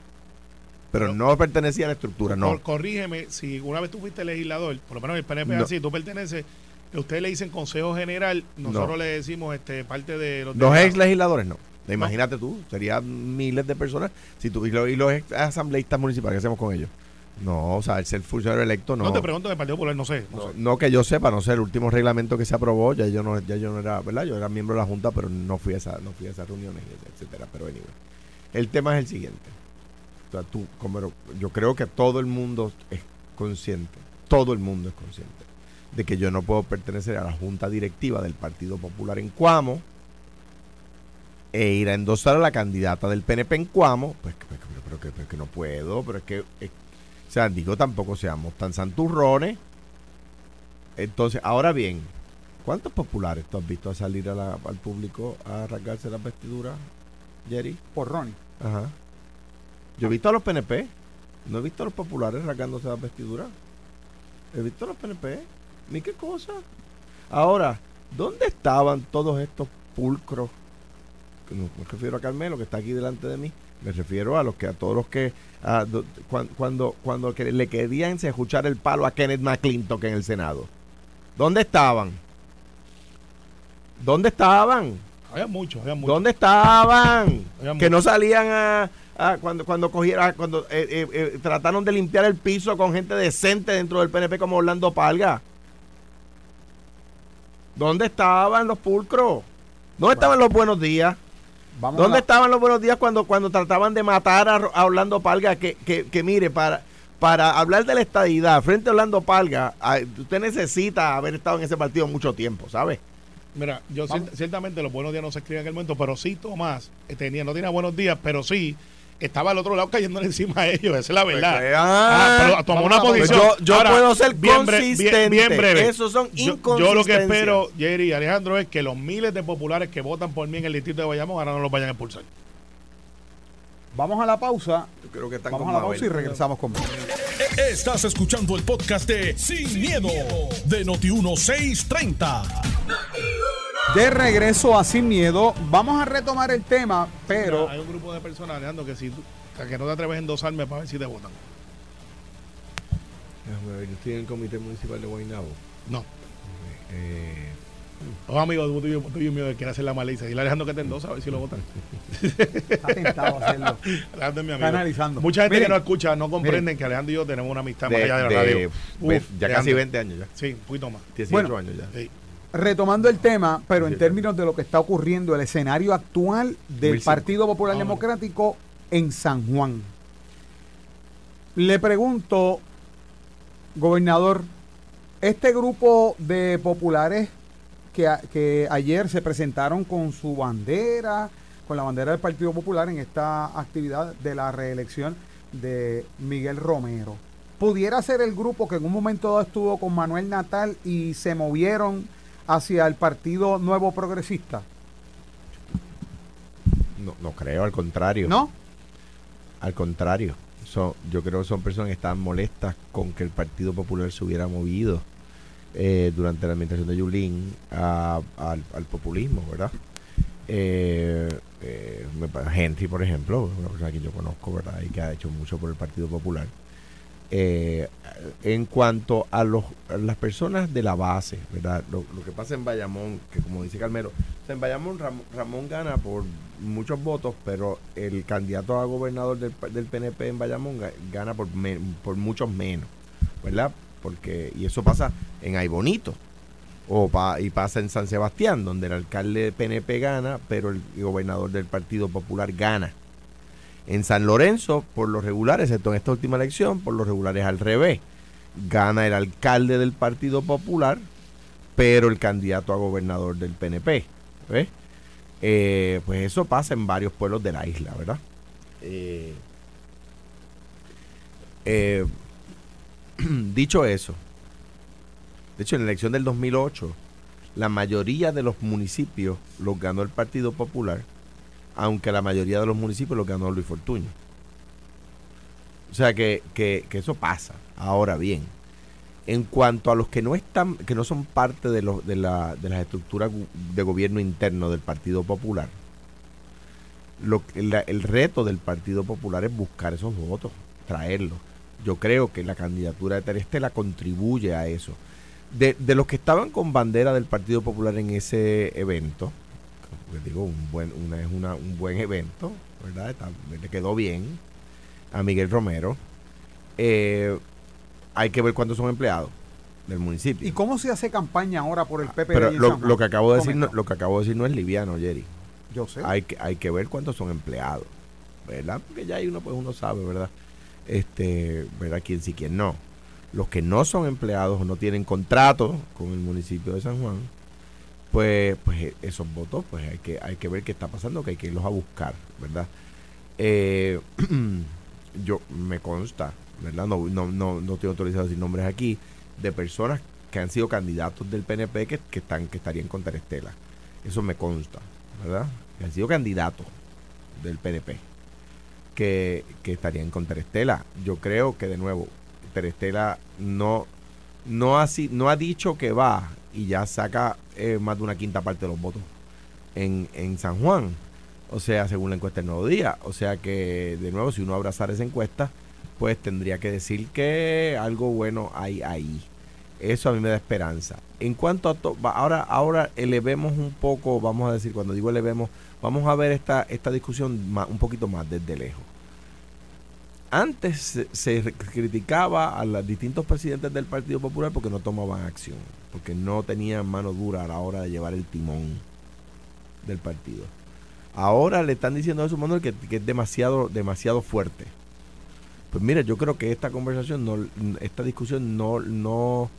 S4: pero
S3: Pero-
S4: no pertenecía a la estructura, no.
S3: Cor- corrígeme, si una vez tú fuiste legislador, por lo menos el PNP
S4: No.
S3: así, tú perteneces, ustedes le dicen Consejo General, nosotros
S4: No.
S3: le decimos este parte de los
S4: Los ex legisladores no. Imagínate tú, serían miles de personas. Si tú, y, los, y los asambleístas municipales, ¿qué hacemos con ellos? No, o sea, el ser funcionario electo no.
S3: No, te pregunto del Partido Popular, no sé. No,
S4: No,
S3: sé.
S4: no que yo sepa, no sé, el último reglamento que se aprobó, ya yo no, ya yo no era, ¿verdad? Yo era miembro de la Junta, pero no fui a esa, no fui a esas reuniones, etcétera. Pero anyway. El tema es el siguiente. O sea, tú, como yo creo que todo el mundo es consciente, todo el mundo es consciente de que yo no puedo pertenecer a la Junta Directiva del Partido Popular en Cuamo e ir a endosar a la candidata del PNP en Cuamo, pues, pues, pero, que- pero que no puedo, pero es que, es- o sea, digo, tampoco seamos tan santurrones. Entonces, ahora bien, ¿cuántos populares tú has visto a salir a la- al público a rasgarse las vestiduras, Jerry?
S2: Por Ronnie.
S4: Ajá. Yo he visto a los PNP, no he visto a los populares rasgándose las vestiduras. He visto a los PNP, ni qué cosa. Ahora, ¿dónde estaban todos estos pulcros? No me refiero a Carmelo, que está aquí delante de mí. Me refiero a los que a todos los que a do- cuan- cuando cuando que le querían se escuchar el palo a Kenneth McClintock en el Senado. ¿Dónde estaban? ¿Dónde estaban?
S3: Había muchos, había muchos.
S4: ¿Dónde estaban?
S3: Había
S4: Que no salían a, a cuando cuando cogiera cuando eh, eh, eh, trataron de limpiar el piso con gente decente dentro del PNP como Orlando Palga. ¿Dónde estaban los pulcros? ¿Dónde estaban los buenos días?
S2: Vamos
S4: ¿Dónde estaban los buenos días cuando, cuando trataban de matar a, Orlando Palga? Que, que, que mire, para, para hablar de la estadidad frente a Orlando Palga, usted necesita haber estado en ese partido mucho tiempo, ¿sabe?
S3: Mira, yo ciertamente los buenos días no se escriben en aquel momento, pero sí Tomás eh, tenía, no tenía buenos días, pero sí estaba al otro lado cayéndole encima a ellos, esa es la verdad.
S4: Pues,
S3: Ah, pero tomó una posición.
S4: Yo, yo
S3: Ahora,
S4: puedo ser
S3: bien bre-
S4: consistente.
S3: Bien, bien breve.
S4: Esos son
S3: Yo-
S4: inconsistencias.
S3: Yo, lo que espero, Jerry y Alejandro, es que los miles de populares que votan por mí en el distrito de Bayamón ahora no los vayan a expulsar.
S2: Vamos a la pausa.
S4: Yo creo que están
S2: Vamos
S4: con
S2: a la
S4: Mabel.
S2: pausa y regresamos con más.
S1: Estás escuchando el podcast de Sin, miedo, de Noti1630.
S2: De regreso a Sin Miedo, vamos a retomar el tema, pero
S3: Hay un grupo de personas, Alejandro, que si tú- que no te atreves a endosarme para ver si te votan.
S4: Déjame ver, yo estoy en el comité municipal de Guaynabo.
S3: No.
S4: Eh,
S3: Los amigos tuyos tuyo mío que quiere hacer la malicia. Dile a Alejandro que te endosa a ver si lo votan.
S2: está tentado a hacerlo.
S3: Alejandro es mi amigo.
S2: Está analizando.
S3: Mucha gente
S2: Miren,
S3: que no escucha no comprenden que Alejandro y yo tenemos una amistad más
S4: de-
S3: allá de la
S4: de-
S3: radio. Uf,
S4: ya casi
S3: antes.
S4: 20 años ya.
S3: Sí, un poquito más.
S4: 18
S2: Bueno.
S4: años ya.
S3: Sí.
S2: Retomando el tema, pero en términos de lo que está ocurriendo, el escenario actual del
S4: 2005.
S2: Partido Popular. Democrático en San Juan. Le pregunto, gobernador, este grupo de populares que, a- que ayer se presentaron con su bandera, con la bandera del Partido Popular en esta actividad de la reelección de Miguel Romero. ¿Pudiera ser el grupo que en un momento dado estuvo con Manuel Natal y se movieron hacia el Partido Nuevo Progresista?
S4: No, no creo, al contrario.
S2: ¿No?
S4: Al contrario. Yo creo que son personas que están molestas con que el Partido Popular se hubiera movido eh, durante la administración de Yulín a- al, al populismo, ¿verdad? Eh, eh, Henry, por ejemplo, una persona que yo conozco, ¿verdad? Y que ha hecho mucho por el Partido Popular. Eh, en cuanto a, los, las personas de la base, ¿verdad? Lo, que pasa en Bayamón, que como dice Carmelo, o sea, en Bayamón Ram- Ramón gana por muchos votos, pero el candidato a gobernador del, del PNP en Bayamón ga- gana por, me- por muchos menos, ¿verdad? Porque, y eso pasa en Aybonito, o pa- y pasa en San Sebastián, donde el alcalde de PNP gana, pero el gobernador del Partido Popular gana. En San Lorenzo, por lo regular, excepto en esta última elección, por lo regular es al revés. Gana el alcalde del Partido Popular, pero el candidato a gobernador del PNP. ¿ves? Eh, pues eso pasa en varios pueblos de la isla, ¿verdad? Eh, eh, dicho eso, de hecho en la elección del 2008, la mayoría de los municipios los ganó el Partido Popular, aunque la mayoría de los municipios los ganó Luis Fortuño. O sea que, que, eso pasa. Ahora bien, en cuanto a los que no están, que no son parte de, los, de, la, de las estructuras de gobierno interno del Partido Popular, lo, el reto del Partido Popular es buscar esos votos, traerlos. Yo creo que la candidatura de Terestela contribuye a eso. De, de los que estaban con bandera del Partido Popular en ese evento, les digo, un buen, una, es una, un buen evento, ¿verdad? Está- le quedó bien a Miguel Romero. Eh, hay que ver cuántos son empleados del municipio.
S2: ¿Y cómo se hace campaña ahora por el PP?
S4: Pero
S2: en
S4: lo, que acabo de decir no, lo que acabo de decir no es liviano, Jerry.
S2: Yo sé.
S4: Hay que, hay que ver cuántos son empleados, ¿verdad? Porque ya ahí uno pues uno sabe, ¿verdad? Este, ¿verdad? Quién sí, quién no. Los que no son empleados o no tienen contrato con el municipio de San Juan, pues, pues esos votos, pues hay que, hay que ver qué está pasando, que hay que irlos a buscar, ¿verdad? Eh, yo me consta, ¿verdad? No, no, no, no estoy autorizado a decir nombres aquí, de personas que han sido candidatos del PNP que, que están, que estarían con Terestela. Eso me consta, ¿verdad? Que han sido candidatos del PNP que, que estarían con Terestela. Yo creo que de nuevo, Terestela no, no, ha, no ha dicho que va y ya saca eh, más de una quinta parte de los votos en, en San Juan. O sea, según la encuesta del Nuevo Día. O sea que, de nuevo, si uno abrazara esa encuesta, pues tendría que decir que algo bueno hay ahí. Eso a mí me da esperanza. En cuanto a to- ahora, ahora elevemos un poco, vamos a decir, cuando digo elevemos, vamos a ver esta, esta discusión un poquito más desde lejos. Antes se, criticaba a los distintos presidentes del Partido Popular porque no tomaban acción, porque no tenían mano dura a la hora de llevar el timón del partido. Ahora le están diciendo a su Manuel que, es demasiado, demasiado fuerte. Pues mira, yo creo que esta conversación, esta discusión no, no,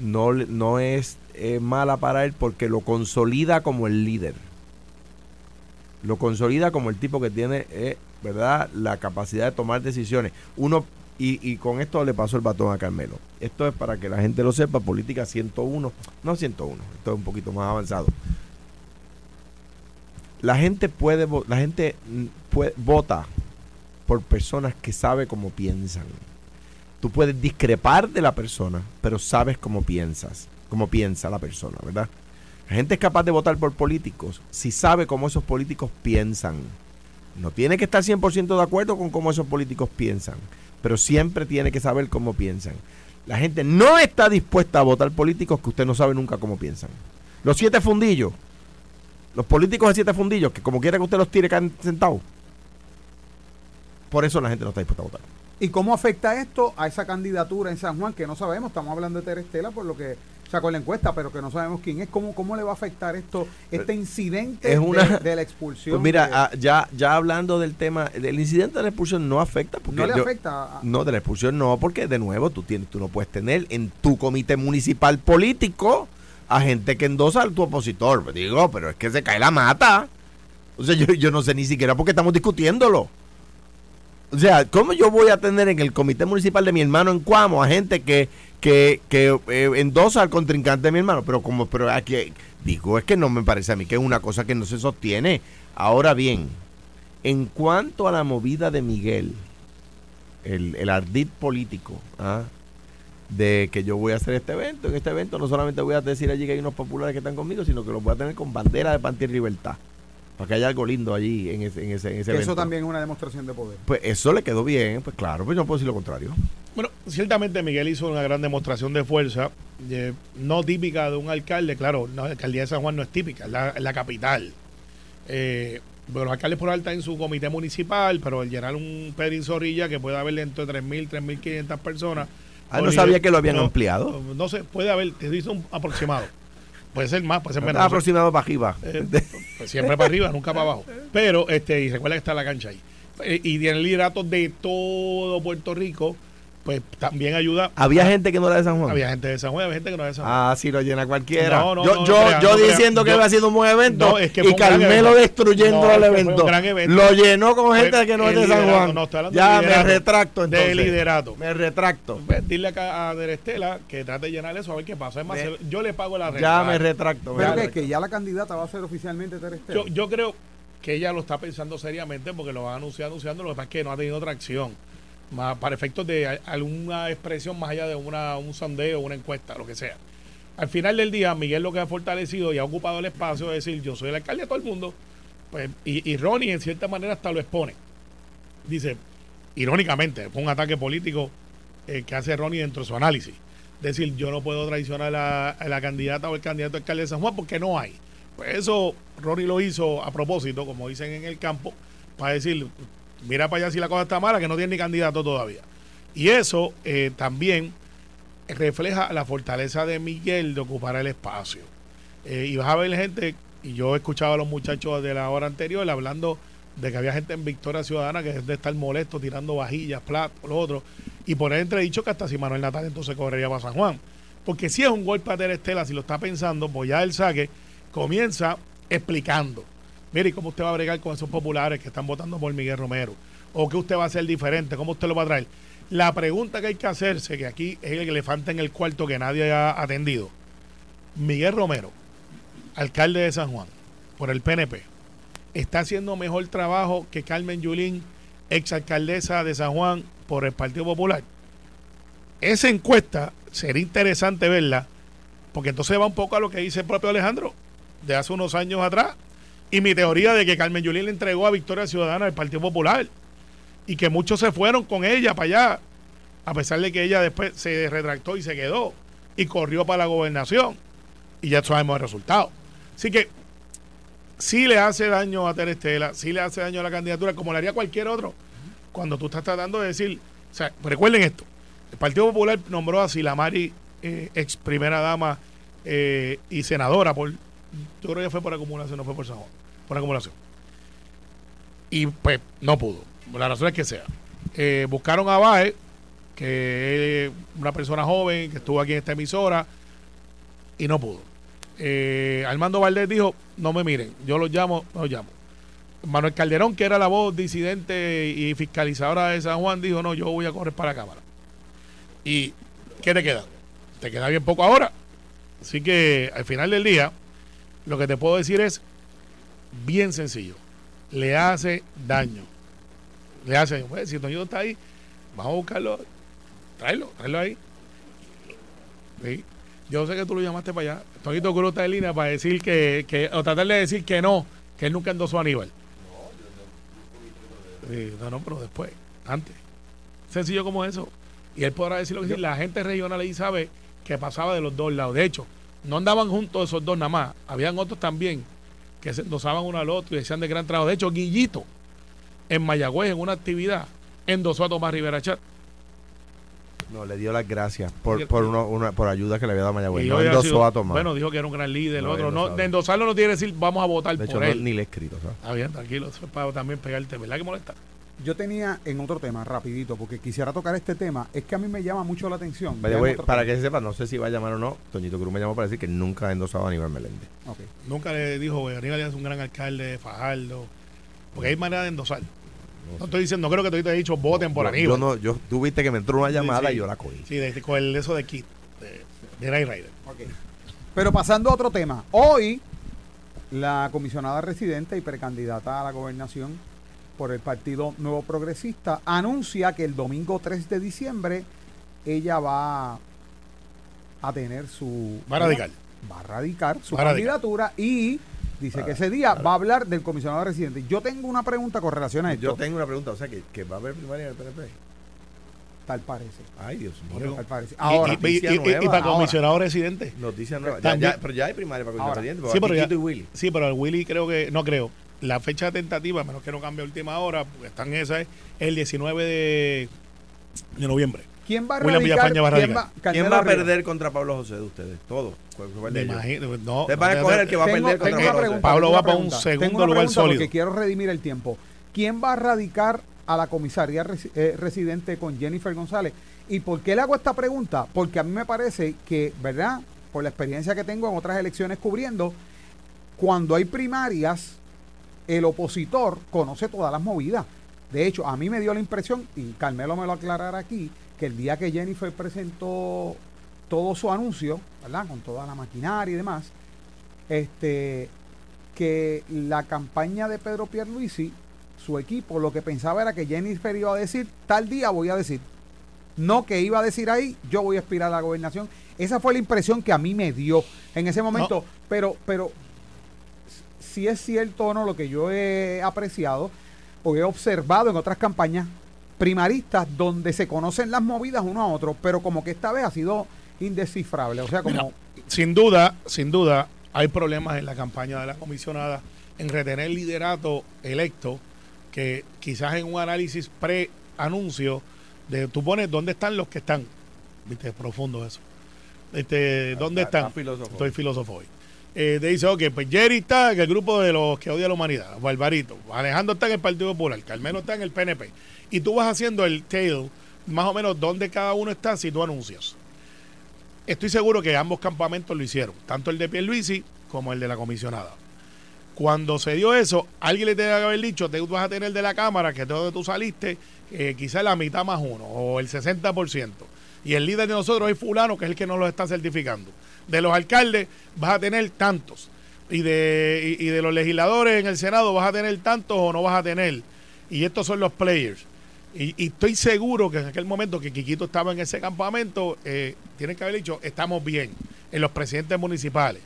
S4: no, no es eh, mala para él porque lo consolida como el líder. Lo consolida como el tipo que tiene, eh, ¿verdad?, la capacidad de tomar decisiones. Uno, y, y con esto le pasó el batón a Carmelo. Esto es para que la gente lo sepa, política 101, no 101, esto es un poquito más avanzado. La gente puede, la gente mm, puede, vota por personas que sabe cómo piensan. Tú puedes discrepar de la persona, pero sabes cómo piensas, cómo piensa la persona, ¿verdad? La gente es capaz de votar por políticos si sabe cómo esos políticos piensan. No tiene que estar 100% de acuerdo con cómo esos políticos piensan, pero siempre tiene que saber cómo piensan. La gente no está dispuesta a votar políticos que usted no sabe nunca cómo piensan. Los siete fundillos, los políticos de siete fundillos, que como quiera que usted los tire caen sentados. Por eso la gente no está dispuesta a votar.
S2: ¿Y cómo afecta esto a esa candidatura en San Juan? Que no sabemos, estamos hablando de Terestela por lo que sacó la encuesta, pero que no sabemos quién es. ¿Cómo, cómo le va a afectar esto, este incidente
S4: Es una-
S2: de, de la expulsión?
S4: Pues mira,
S2: de-
S4: ah, ya, ya hablando del tema, del incidente de la expulsión no afecta porque
S2: no le
S4: yo-
S2: afecta. a-
S4: No, de la expulsión no, porque de nuevo tú tienes, tú no puedes tener en tu comité municipal político a gente que endosa a tu opositor. Digo, pero es que se cae la mata. O sea, yo, yo no sé ni siquiera por qué estamos discutiéndolo. O sea, ¿cómo yo voy a tener en el comité municipal de mi hermano en Cuamo a gente que, que, que eh, endosa al contrincante de mi hermano? Pero como, pero aquí, digo, es que no me parece a mí que es una cosa que no se sostiene. Ahora bien, en cuanto a la movida de Miguel, el, el ardid político, ¿ah? de que yo voy a hacer este evento, en este evento no solamente voy a decir allí que hay unos populares que están conmigo, sino que los voy a tener con bandera de Panty y Libertad. Para que haya algo lindo allí en ese, en ese, en ese evento.
S2: eso también es una demostración de poder.
S4: Pues eso le quedó bien, pues claro, pues yo no puedo decir lo contrario.
S3: Bueno, ciertamente Miguel hizo una gran demostración de fuerza, eh, no típica de un alcalde, claro, no, la alcaldía de San Juan no es típica, es la, capital. Eh, pero los alcaldes por alta en su comité municipal, pero el llenar un Pedrín Zorrilla que puede haber entre 3.000 3.500 personas.
S4: Ah, no sabía que lo habían
S3: no,
S4: ampliado.
S3: No sé, puede haber, te dice un aproximado. Puede ser más, puede ser menos.
S4: Está aproximado para arriba.
S3: Eh, pues siempre para arriba, nunca para abajo. Pero, este, y recuerda que está la cancha ahí. Eh, y tiene el liderato de todo Puerto Rico, pues también ayuda.
S4: Había gente que no era de San Juan.
S3: Había gente de San Juan, había gente que no era de San Juan.
S4: Ah, sí, lo llena cualquiera.
S3: No, no,
S4: yo
S3: no,
S4: yo, yo diciendo que
S3: Yo-
S4: había sido un buen evento
S3: No, es que
S4: y Carmelo destruyendo
S3: No,
S4: el
S3: es
S4: evento.
S3: un gran evento.
S4: Lo llenó con gente que no es de San Juan.
S3: no, estoy hablando
S4: ya me retracto entonces.
S3: De liderato.
S4: Me retracto.
S3: Pues, dile acá a Derestela que trate de llenar eso a ver qué pasa. Es más, yo le pago la
S4: Ya
S3: renta.
S4: me retracto.
S2: Pero que,
S4: retracto.
S2: que ya la candidata va a ser oficialmente Tere Esteban.
S3: Yo, yo creo que ella lo está pensando seriamente porque lo va a anunciar anunciando, lo que pasa es que no ha tenido tracción. Para efectos de alguna expresión más allá de una, un sondeo, una encuesta, lo que sea. Al final del día, Miguel lo que ha fortalecido y ha ocupado el espacio de decir, yo soy el alcalde de todo el mundo. Pues, y, y Ronnie, en cierta manera, hasta lo expone. Dice, irónicamente, fue un ataque político eh, que hace Ronnie dentro de su análisis. Decir, yo no puedo traicionar a la, a la candidata o el candidato alcalde de San Juan porque no hay. Pues eso Ronnie lo hizo a propósito, como dicen en el campo, para decir, mira para allá si la cosa está mala, que no tiene ni candidato todavía. Y eso eh, también refleja la fortaleza de Miguel de ocupar el espacio. Eh, y vas a ver gente, y yo he escuchado a los muchachos de la hora anterior hablando de que había gente en Victoria Ciudadana que es de estar molesto tirando vajillas, platos, lo otro, y poner entredicho que hasta si Manuel Natal entonces correría para San Juan. Porque si es un golpe a Tere Estela, si lo está pensando, pues ya el saque comienza explicando. Mire, ¿cómo usted va a bregar con esos populares que están votando por Miguel Romero? ¿O qué usted va a hacer diferente? ¿Cómo usted lo va a traer? La pregunta que hay que hacerse, que aquí es el elefante en el cuarto que nadie ha atendido. Miguel Romero, alcalde de San Juan, por el PNP, está haciendo mejor trabajo que Carmen Yulín, exalcaldesa de San Juan, por el Partido Popular. Esa encuesta sería interesante verla, porque entonces va un poco a lo que dice el propio Alejandro de hace unos años atrás. Y mi teoría de que Carmen Yulín le entregó a Victoria Ciudadana al Partido Popular y que muchos se fueron con ella para allá, a pesar de que ella después se retractó y se quedó y corrió para la gobernación. Y ya sabemos el resultado. Así que sí le hace daño a Tere Estela, sí le hace daño a la candidatura, como le haría cualquier otro. Cuando tú estás tratando de decir, o sea, recuerden esto, el Partido Popular nombró a Silamari, eh, ex primera dama eh, y senadora por, yo creo que fue por acumulación, no fue por por acumulación. Y pues no pudo, la razón es que sea. Eh, buscaron a Bae, que es una persona joven que estuvo aquí en esta emisora, y no pudo. Eh, Armando Valdés dijo, no me miren, yo los llamo, no los llamo. Manuel Calderón, que era la voz disidente y fiscalizadora de San Juan, dijo, no, yo voy a correr para la Cámara. ¿Y qué te queda? Te queda bien poco ahora. Así que al final del día, lo que te puedo decir es bien sencillo. Le hace daño. Le hace daño. Pues, si Toñito está ahí, vamos a buscarlo. Tráelo, tráelo ahí. Sí. Yo sé que tú lo llamaste para allá. Toñito Cruz está en línea para decir que, que, o tratar de decir que no, que él nunca endosó a Aníbal. Sí, no, no, pero después, antes. Sencillo como eso. Y él podrá decir lo que dice. La gente regional ahí sabe que pasaba de los dos lados. De hecho, no andaban juntos esos dos nada más. Habían otros también que se endosaban uno al otro y decían de gran trabajo. De hecho, Guillito, en Mayagüez, en una actividad, endosó a Tomás Rivera Chat.
S4: No, le dio las gracias por, por, uno- una, por ayuda que le había dado a Mayagüez. No endosó
S3: sido-
S4: a Tomás.
S3: Bueno, dijo que era un gran líder. el
S4: No,
S3: otro. No, de endosarlo no tiene que decir vamos a votar
S4: de hecho,
S3: por
S4: no-
S3: él.
S4: ni le he escrito. ¿sabes?
S3: Está bien, tranquilo. Eso es para también pegarte. ¿Verdad que molesta?
S2: Yo tenía en otro tema, rapidito, porque quisiera tocar este tema. Es que a mí me llama mucho la atención.
S4: Para
S2: tema.
S4: que se sepa, no sé si va a llamar o no. Toñito Cruz me llamó para decir que nunca ha endosado a Aníbal Meléndez.
S2: Ok.
S3: Nunca le dijo, Aníbal es un gran alcalde, Fajardo. Porque hay manera de endosar. No estoy diciendo, no creo que tú te he dicho voten por
S4: Yo-
S3: Aníbal.
S4: Yo no, yo, tú viste que me entró una llamada
S3: sí.
S4: y yo la cogí.
S3: Sí, de, con el, eso de Kit, de, de Night Rider.
S2: Pero pasando a otro tema. Hoy, la comisionada residente y precandidata a la gobernación por el Partido Nuevo Progresista anuncia que el domingo 3 de diciembre ella va a tener su...
S3: Va a radicar.
S2: Va a radicar su
S3: Va
S2: candidatura y Dice que ese día va a hablar del comisionado residente. Yo tengo una pregunta con relación a esto.
S4: Yo tengo una pregunta, o sea, que, que va a haber primaria en el PNP.
S2: Tal parece.
S4: Ay, Dios mío.
S2: Tal parece.
S3: Y-
S2: Ahora,
S3: y, y-
S4: noticia
S3: y- y
S4: nueva.
S3: para
S2: Ahora.
S3: comisionado residente.
S4: Noticia nueva. Ya, pero ya hay primaria para
S2: Ahora.
S4: presidente.
S3: Sí, pero ya-
S4: y Willy.
S3: Sí, pero el Willy creo que, no creo. La fecha tentativa, a menos que no cambie a última hora, porque están en esa, es el 19 de, de noviembre.
S2: ¿quién va a
S3: William
S2: radicar?
S3: Villafaña va a
S2: ¿Quién va,
S4: ¿Quién
S2: Carmelo
S4: va a perder contra Pablo José de ustedes? Todos. ¿Cuál fue el de
S3: imagino, no,
S4: Ustedes van a
S3: no,
S4: escoger
S3: no,
S4: el que va a perder
S2: tengo
S4: contra Pablo
S2: pregunta,
S4: José.
S3: Pablo va para un segundo
S2: tengo una
S3: lugar
S2: pregunta
S3: sólido.
S2: Porque quiero redimir el tiempo. ¿Quién va a radicar a la comisaría eh, residente con Jennifer González? ¿Y por qué le hago esta pregunta? Porque a mí me parece que, ¿verdad? Por la experiencia que tengo en otras elecciones cubriendo, cuando hay primarias, el opositor conoce todas las movidas. De hecho, a mí me dio la impresión, y Carmelo me lo aclarará aquí, que el día que Jennifer presentó todo su anuncio, ¿verdad? Con toda la maquinaria y demás, este, que la campaña de Pedro Pierluisi, su equipo, lo que pensaba era que Jennifer iba a decir, tal día voy a decir. No que iba a decir ahí, yo voy a aspirar a la gobernación. Esa fue la impresión que a mí me dio en ese momento. Pero, pero si es cierto o no lo que yo he apreciado o he observado en otras campañas primaristas donde se conocen las movidas uno a otro, pero como que esta vez ha sido indescifrable. O sea, como...
S3: Mira, sin duda, sin duda, hay problemas en la campaña de la comisionada en retener liderato electo que quizás en un análisis pre-anuncio de tú pones dónde están los que están. Viste, profundo eso. Este, ¿Dónde
S4: Está-
S3: están?
S4: está filósofo.
S3: Estoy filósofo hoy. Eh, te dice, ok, pues Jerry está en el grupo de los que odia la humanidad, Barbarito. Alejandro está en el Partido Popular, Carmelo está en el PNP. Y tú vas haciendo el tail, más o menos dónde cada uno está si tú anuncias. Estoy seguro que ambos campamentos lo hicieron, tanto el de Pierluisi como el de la comisionada. Cuando se dio eso, alguien le tenía que haber dicho, te vas a tener de la Cámara, que es de donde tú saliste, eh, quizás la mitad más uno, o el 60%. Y el líder de nosotros es fulano, que es el que nos lo está certificando. De los alcaldes vas a tener tantos. Y de, y, de los legisladores en el Senado vas a tener tantos o no vas a tener. Y estos son los players. Y, y estoy seguro que en aquel momento que Quiquito estaba en ese campamento, eh, tienen que haber dicho, estamos bien, en los presidentes municipales.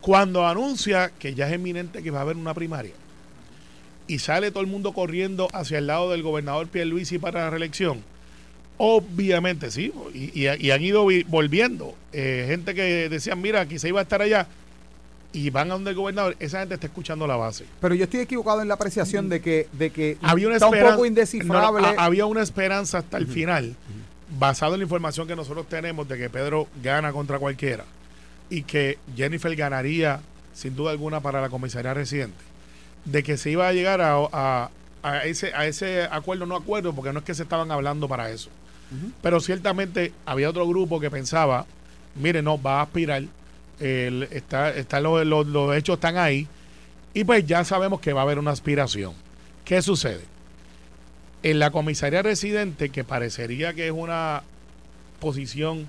S3: Cuando anuncia que ya es eminente que va a haber una primaria y sale todo el mundo corriendo hacia el lado del gobernador Pierluisi para la reelección, obviamente sí, y, y- y han ido vi- volviendo. eh, gente que decían, mira, aquí se iba a estar allá y van a donde el gobernador, esa gente está escuchando la base.
S2: Pero yo estoy equivocado en la apreciación de que, de que
S3: había una
S2: está un
S3: esperanza,
S2: poco indescifrable.
S3: no, no, ha- había una esperanza hasta el final, basado en la información que nosotros tenemos de que Pedro gana contra cualquiera y que Jennifer ganaría sin duda alguna para la comisaría residente, de que se iba a llegar a, a- a ese, a ese acuerdo, no acuerdo, porque no es que se estaban hablando para eso. Pero ciertamente había otro grupo que pensaba, mire, no, va a aspirar, el- está, está los, los- los hechos están ahí, y pues ya sabemos que va a haber una aspiración. ¿Qué sucede? En la comisaría residente, que parecería que es una posición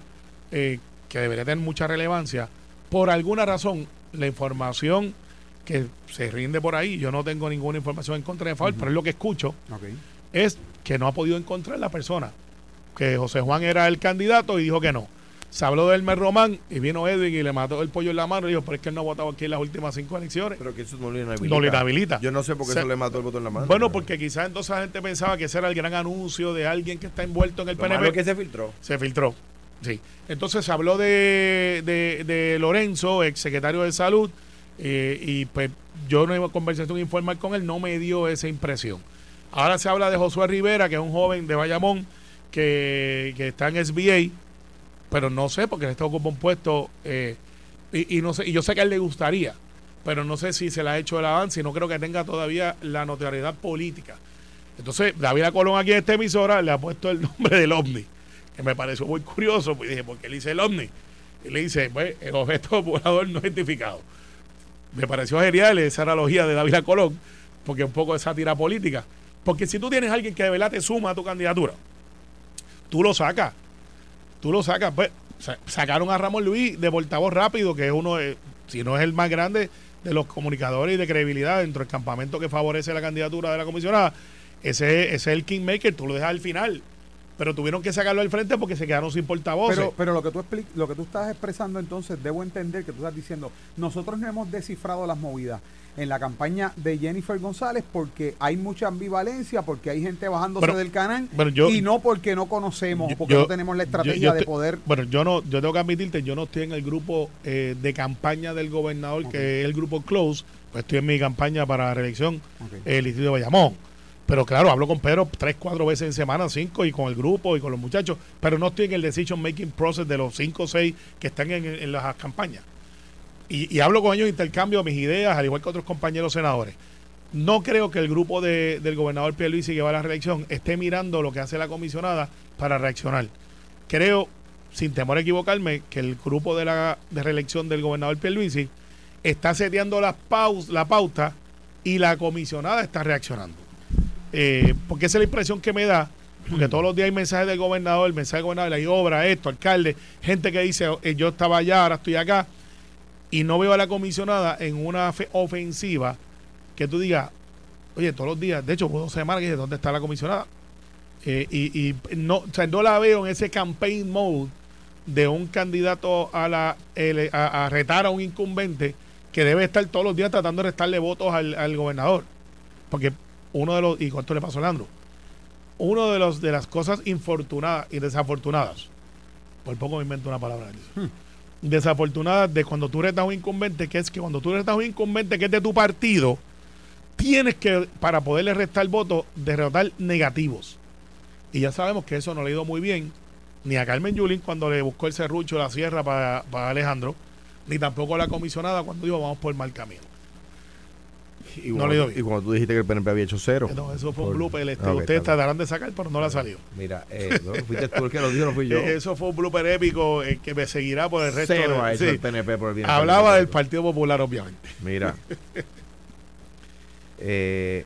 S3: eh, que debería tener mucha relevancia, por alguna razón, la información que se rinde por ahí, yo no tengo ninguna información en contra de favor, pero es lo que escucho, es que no ha podido encontrar la persona. Que José Juan era el candidato y dijo que no. Se habló de Elmer Román y vino Edwin y le mató el pollo en la mano y dijo, pero es que él no ha votado aquí en las últimas cinco elecciones.
S4: Pero que eso no lo inhabilita.
S3: No lo inhabilita.
S4: Yo no sé por qué
S3: Se-
S4: eso le mató el botón en la mano.
S3: Bueno, porque quizás entonces la gente pensaba que ese era el gran anuncio de alguien que está envuelto en el
S4: Lo malo
S3: PNP.
S4: es que se filtró.
S3: Se filtró. Sí. Entonces se habló de, de, de Lorenzo, ex secretario de salud, eh, y pues yo no iba a conversación informal con él, no me dio esa impresión. Ahora se habla de Josué Rivera, que es un joven de Bayamón que, que está en SBA, pero no sé, porque este ocupa un puesto, eh, y, y no sé, y yo sé que a él le gustaría, pero no sé si se le ha hecho el avance y no creo que tenga todavía la notoriedad política. Entonces, David Colón aquí en esta emisora le ha puesto el nombre del OVNI, que me pareció muy curioso, pues dije, ¿por qué le dice el OVNI? Y le dice, pues, el objeto volador no identificado. Me pareció genial esa analogía de David Colón, porque un poco de sátira política. Porque si tú tienes a alguien que de verdad te suma a tu candidatura, tú lo sacas. Tú lo sacas. Pues, sa- sacaron a Ramón Luis de portavoz rápido, que es uno, de- si no es el más grande de los comunicadores y de credibilidad dentro del campamento que favorece la candidatura de la comisionada. Ese, ese es el kingmaker, tú lo dejas al final. Pero tuvieron que sacarlo al frente porque se quedaron sin portavoces.
S2: Pero, pero lo que tú lo que tú estás expresando entonces, debo entender que tú estás diciendo, nosotros no hemos descifrado las movidas en la campaña de Jennifer González porque hay mucha ambivalencia, porque hay gente bajándose del canal
S3: yo-
S2: y no porque no conocemos,
S3: Yo-
S2: porque
S3: yo-
S2: no tenemos la estrategia de poder
S3: Bueno, yo no, yo tengo que admitirte, yo no estoy en el grupo eh, de campaña del gobernador, que es el grupo Close, pues estoy en mi campaña para la reelección
S2: Ok.
S3: el distrito de Bayamón. Pero claro, hablo con Pedro tres, cuatro veces en semana, cinco, y con el grupo y con los muchachos, pero no estoy en el decision making process de los cinco o seis que están en, las campañas. Y, hablo con ellos, intercambio mis ideas, al igual que otros compañeros senadores. No creo que el grupo de- del gobernador Pierluisi que va a la reelección esté mirando lo que hace la comisionada para reaccionar. Creo, sin temor a equivocarme, que el grupo de la de reelección del gobernador Pierluisi está seteando las paus, la pauta y la comisionada está reaccionando. Eh, porque esa es la impresión que me da, porque todos los días hay mensajes del gobernador, mensajes del gobernador, hay obra, esto, alcalde, gente que dice, eh, yo estaba allá, ahora estoy acá, y no veo a la comisionada en una fe- ofensiva que tú digas, oye, todos los días, de hecho, dos semanas que dije, ¿dónde está la comisionada? Eh, y, no, o sea, no la veo en ese campaign mode de un candidato a la a, a retar a un incumbente que debe estar todos los días tratando de restarle votos al, al gobernador. Porque uno de los, y cuánto le pasó a Leandro, uno de los de las cosas infortunadas y desafortunadas, por poco me invento una palabra, Alison, desafortunadas de cuando tú a un incumbente, que es que cuando tú a un incumbente que es de tu partido, tienes que, para poderle restar votos, derrotar negativos. Y ya sabemos que eso no le ha ido muy bien, ni a Carmen Yulín cuando le buscó el serrucho, la sierra para, para Alejandro, ni tampoco a la comisionada cuando dijo vamos por mal camino.
S4: Y
S3: No
S4: cuando,
S3: le dio bien.
S4: y cuando tú dijiste que el PNP había hecho cero.
S3: No, eso fue un blooper. este,
S4: Ah, ok,
S3: ustedes
S4: bien.
S3: tratarán de sacar, pero no la salió.
S4: Mira, eh, no, fuiste tú el que lo dijo, no fui yo.
S3: Eh, Eso fue un blooper épico eh, que me seguirá por el resto
S4: Cero ha
S3: de
S4: hecho
S3: sí.
S4: el PNP por el bienestar
S3: Hablaba del Partido Popular, obviamente.
S4: Mira. Eh,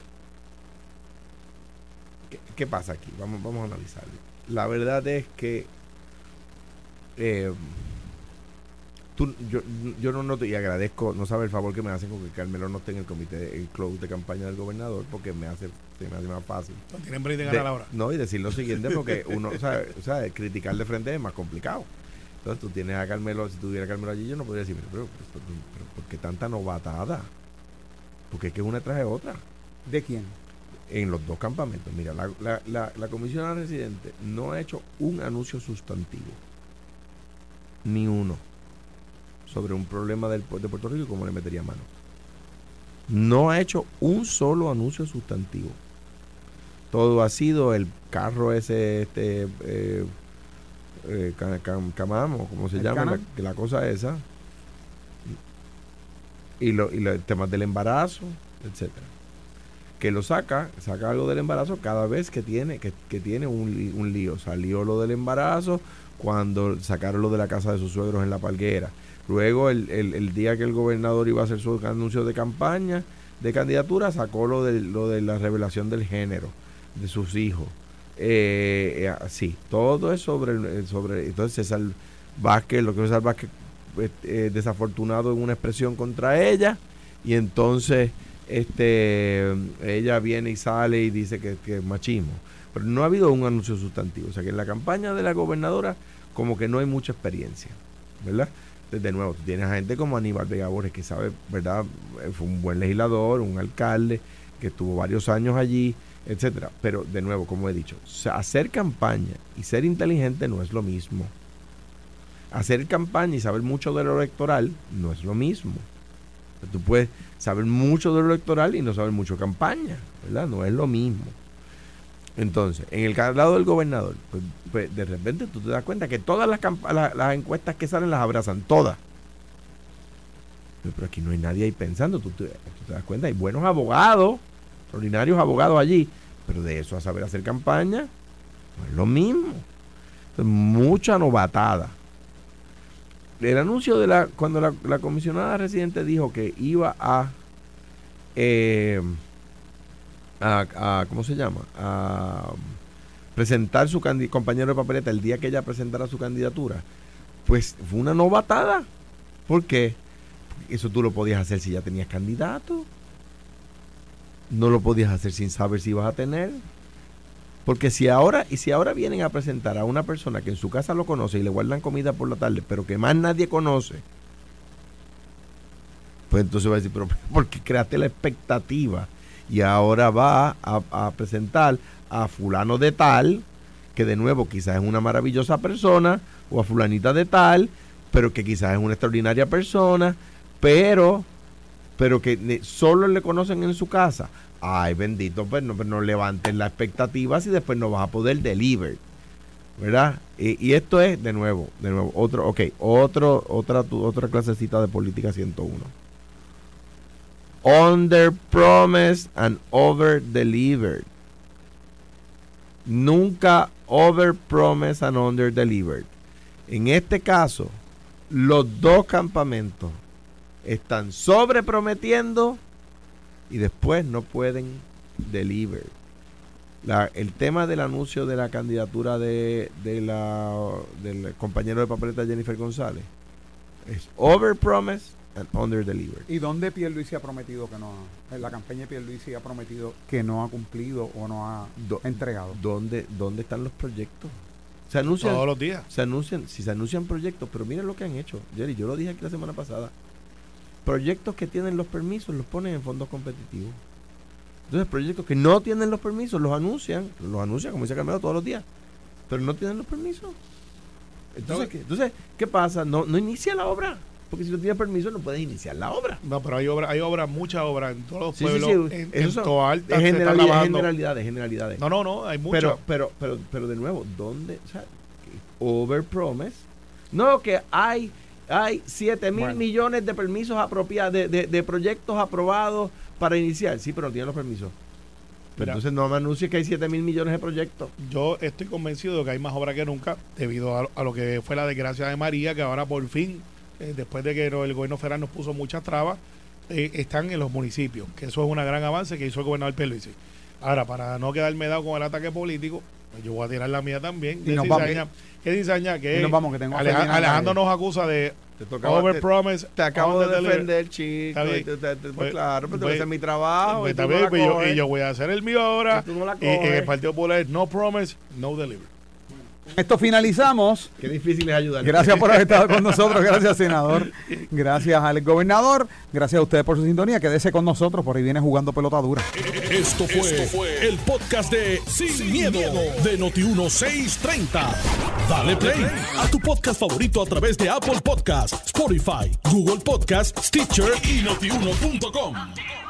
S4: ¿qué, qué pasa aquí? Vamos, vamos a analizarlo. La verdad es que eh, tú, yo, yo no noto y agradezco, no sabe el favor que me hacen con que Carmelo no esté en el comité, el close de campaña del gobernador, porque me hace, se me hace más fácil.
S3: No tienen break de
S4: de-
S3: ganar ahora.
S4: No, y decir lo siguiente porque uno, o sea, o sea, criticar de frente es más complicado. Entonces tú tienes a Carmelo, si tuviera a Carmelo allí, yo no podría decir, pero, pero, pero, pero ¿por qué tanta novatada? Porque es que una traje otra
S2: ¿De quién?
S4: en los dos campamentos. Mira, la, la, la, la comisionada residente no ha hecho un anuncio sustantivo, ni uno, sobre un problema del, de Puerto Rico y cómo le metería mano. No ha hecho un solo anuncio sustantivo. Todo ha sido el carro ese, este, eh, eh, ca- cam- camam, o como se
S2: ¿El
S4: llama, la, la cosa esa. Y, lo, y los temas del embarazo, etcétera que lo saca, saca algo del embarazo cada vez que tiene, que, que tiene un, un lío. Salió lo del embarazo cuando sacaron lo de la casa de sus suegros en la palguera. Luego, el, el- día que el gobernador iba a hacer su anuncio de campaña, de candidatura, sacó lo de, lo de la revelación del género de sus hijos. Eh, eh, así, todo es sobre, el- sobre entonces César Vázquez, lo que César Vázquez eh, eh, desafortunado en una expresión contra ella, y entonces este ella viene y sale y dice que, que es machismo. Pero no ha habido un anuncio sustantivo. O sea que en la campaña de la gobernadora como que no hay mucha experiencia, ¿verdad? De nuevo, tienes a gente como Aníbal Vega Borges que sabe, ¿verdad? Eh, Fue un buen legislador, un alcalde, que estuvo varios años allí, etcétera. Pero de nuevo, como he dicho, hacer campaña y ser inteligente no es lo mismo. Hacer campaña y saber mucho de lo electoral no es lo mismo. Tú puedes saber mucho de lo electoral y no saber mucho de campaña, ¿verdad? No es lo mismo. Entonces, en el lado del gobernador, pues, pues, de repente tú te das cuenta que todas las, encuestas que salen las abrazan, todas. Pero, aquí no hay nadie ahí pensando, tú te, das cuenta, hay buenos abogados, ordinarios abogados allí, pero de eso a saber hacer campaña, no es lo mismo. Entonces, mucha novatada. El anuncio de la, cuando la, la comisionada residente dijo que iba a, eh, a, ¿cómo se llama? A presentar su compañero de papeleta el día que ella presentara su candidatura, pues fue una novatada. ¿Por qué? Eso tú lo podías hacer si ya tenías candidato. No lo podías hacer sin saber si ibas a tener. Porque si ahora, y si ahora vienen a presentar a una persona que en su casa lo conoce y le guardan comida por la tarde, pero que más nadie conoce, pues entonces va a decir, pero porque creaste la expectativa y ahora va a, presentar a fulano de tal, que de nuevo quizás es una maravillosa persona, o a fulanita de tal, pero que quizás es una extraordinaria persona, pero, pero que solo le conocen en su casa. Ay, bendito, pues no, pues no levanten las expectativas y después no vas a poder deliver. ¿Verdad? Y, y esto es, de nuevo, de nuevo, otro, ok, otro, otra, tu- otra clasecita de política 101. Under promise and over delivered. Nunca over promise and under delivered. En este caso, los dos campamentos están sobreprometiendo y después no pueden deliver. El tema del anuncio de la candidatura de, de la, del compañero de papeleta Jennifer González es over promise and under deliver.
S2: ¿Y dónde Pierluisi ha prometido que no ha, en la campaña de Pierluisi ha prometido que no ha cumplido o no ha
S4: Do-
S2: entregado?
S4: ¿Dónde, ¿Dónde están los proyectos? Se anuncian,
S3: Todos los días.
S4: se anuncian, si se anuncian proyectos, pero miren lo que han hecho. Jerry, yo lo dije aquí la semana pasada. Proyectos que tienen los permisos los ponen en fondos competitivos. Entonces, proyectos que no tienen los permisos los anuncian, los anuncian, como dice Carmelo, todos los días, pero no tienen los permisos. Entonces, ¿qué, entonces, ¿qué pasa? No, no inicia la obra, porque si no tienes permiso no puedes iniciar la obra.
S3: No, pero hay obras, hay obras, muchas obras en todos los
S4: Sí, sí,
S3: pueblos.
S4: sí.
S3: En,
S4: Esos
S3: en
S4: son-
S3: Toa Alta
S4: Es generalidad- generalidades, generalidades.
S3: No, no, no, hay muchas.
S4: Pero, pero, pero, pero de nuevo, ¿dónde? O sea, over promise. No, que hay, hay 7 mil
S2: Bueno.
S4: millones de permisos apropiados, de, de, de proyectos aprobados para iniciar. Sí, pero no tienen los permisos. Pero entonces no me anuncie que hay 7 mil millones de proyectos.
S3: Yo estoy convencido de que hay más obras que nunca debido a, a lo que fue la desgracia de María, que ahora por fin, eh, después de que el gobierno federal nos puso muchas trabas, eh, están en los municipios, que eso es un gran avance que hizo el gobernador Pierluisi. Ahora, para no quedarme dado con el ataque político, pues yo voy a tirar la mía también.
S2: Y nos vamos.
S3: cizaña. Que
S2: Y nos vamos, que tengo a
S3: Aleja-
S2: Felina
S3: Alejandro nos acusa de
S4: Te tocaba-
S3: over
S4: te-. Te acabo de defender, chico. Te- te- pues, claro, pero tengo que
S3: pues,
S4: hacer mi trabajo.
S3: Pues
S4: y tú
S3: está
S4: no
S3: bien,
S4: la
S3: pues yo-
S4: coges.
S3: y yo voy a hacer el mío ahora.
S4: Y tú no la
S3: Y en el Partido Popular es no promise, no deliver.
S2: Esto finalizamos.
S4: Qué difícil es ayudar.
S2: Gracias por haber estado con nosotros. Gracias, senador. Gracias al gobernador. Gracias a ustedes por su sintonía. Quédese con nosotros. Por ahí viene jugando pelota dura.
S1: Esto fue, el podcast de Sin, miedo, de Noti1630. Dale play a tu podcast favorito a través de Apple Podcasts, Spotify, Google Podcasts, Stitcher y notiuno.com.